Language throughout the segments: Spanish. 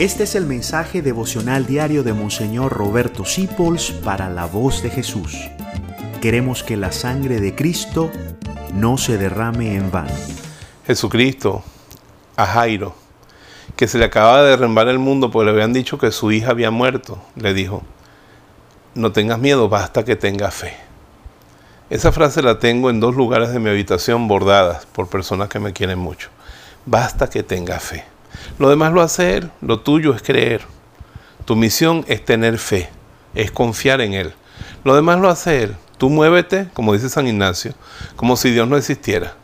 Este es el mensaje devocional diario de Monseñor Roberto Sipols para la voz de Jesús. Queremos que la sangre de Cristo no se derrame en vano. Jesucristo a Jairo, que se le acababa de derrumbar el mundo porque le habían dicho que su hija había muerto, le dijo, no tengas miedo, basta que tengas fe. Esa frase la tengo en dos lugares de mi habitación bordadas por personas que me quieren mucho. Basta que tengas fe. Lo demás lo hace Él, lo tuyo es creer. Tu misión es tener fe, es confiar en Él. Lo demás lo hace Él. Tú muévete, como dice San Ignacio, como si Dios no existiera.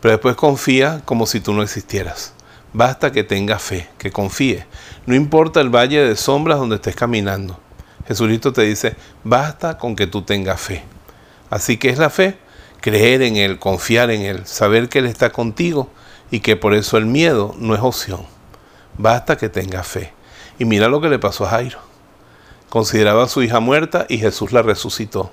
Pero después confía como si tú no existieras. Basta que tengas fe, que confíe. No importa el valle de sombras donde estés caminando. Jesucristo te dice, basta con que tú tengas fe. Así que es la fe, creer en Él, confiar en Él, saber que Él está contigo y que por eso el miedo no es opción. Basta que tenga fe. Y mira lo que le pasó a Jairo. Consideraba a su hija muerta y Jesús la resucitó.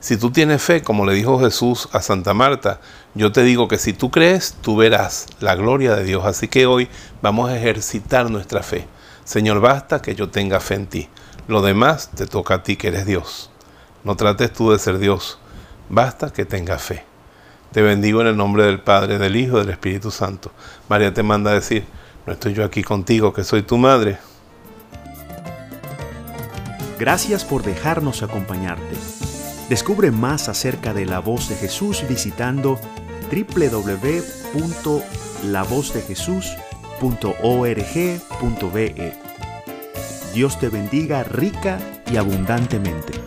Si tú tienes fe, como le dijo Jesús a Santa Marta, yo te digo que si tú crees, tú verás la gloria de Dios. Así que hoy vamos a ejercitar nuestra fe. Señor, basta que yo tenga fe en ti. Lo demás te toca a ti que eres Dios. No trates tú de ser Dios. Basta que tenga fe. Te bendigo en el nombre del Padre, del Hijo del Espíritu Santo. María te manda a decir, no estoy yo aquí contigo, que soy tu madre. Gracias por dejarnos acompañarte. Descubre más acerca de la voz de Jesús visitando www.lavozdejesús.org.be. Dios te bendiga rica y abundantemente.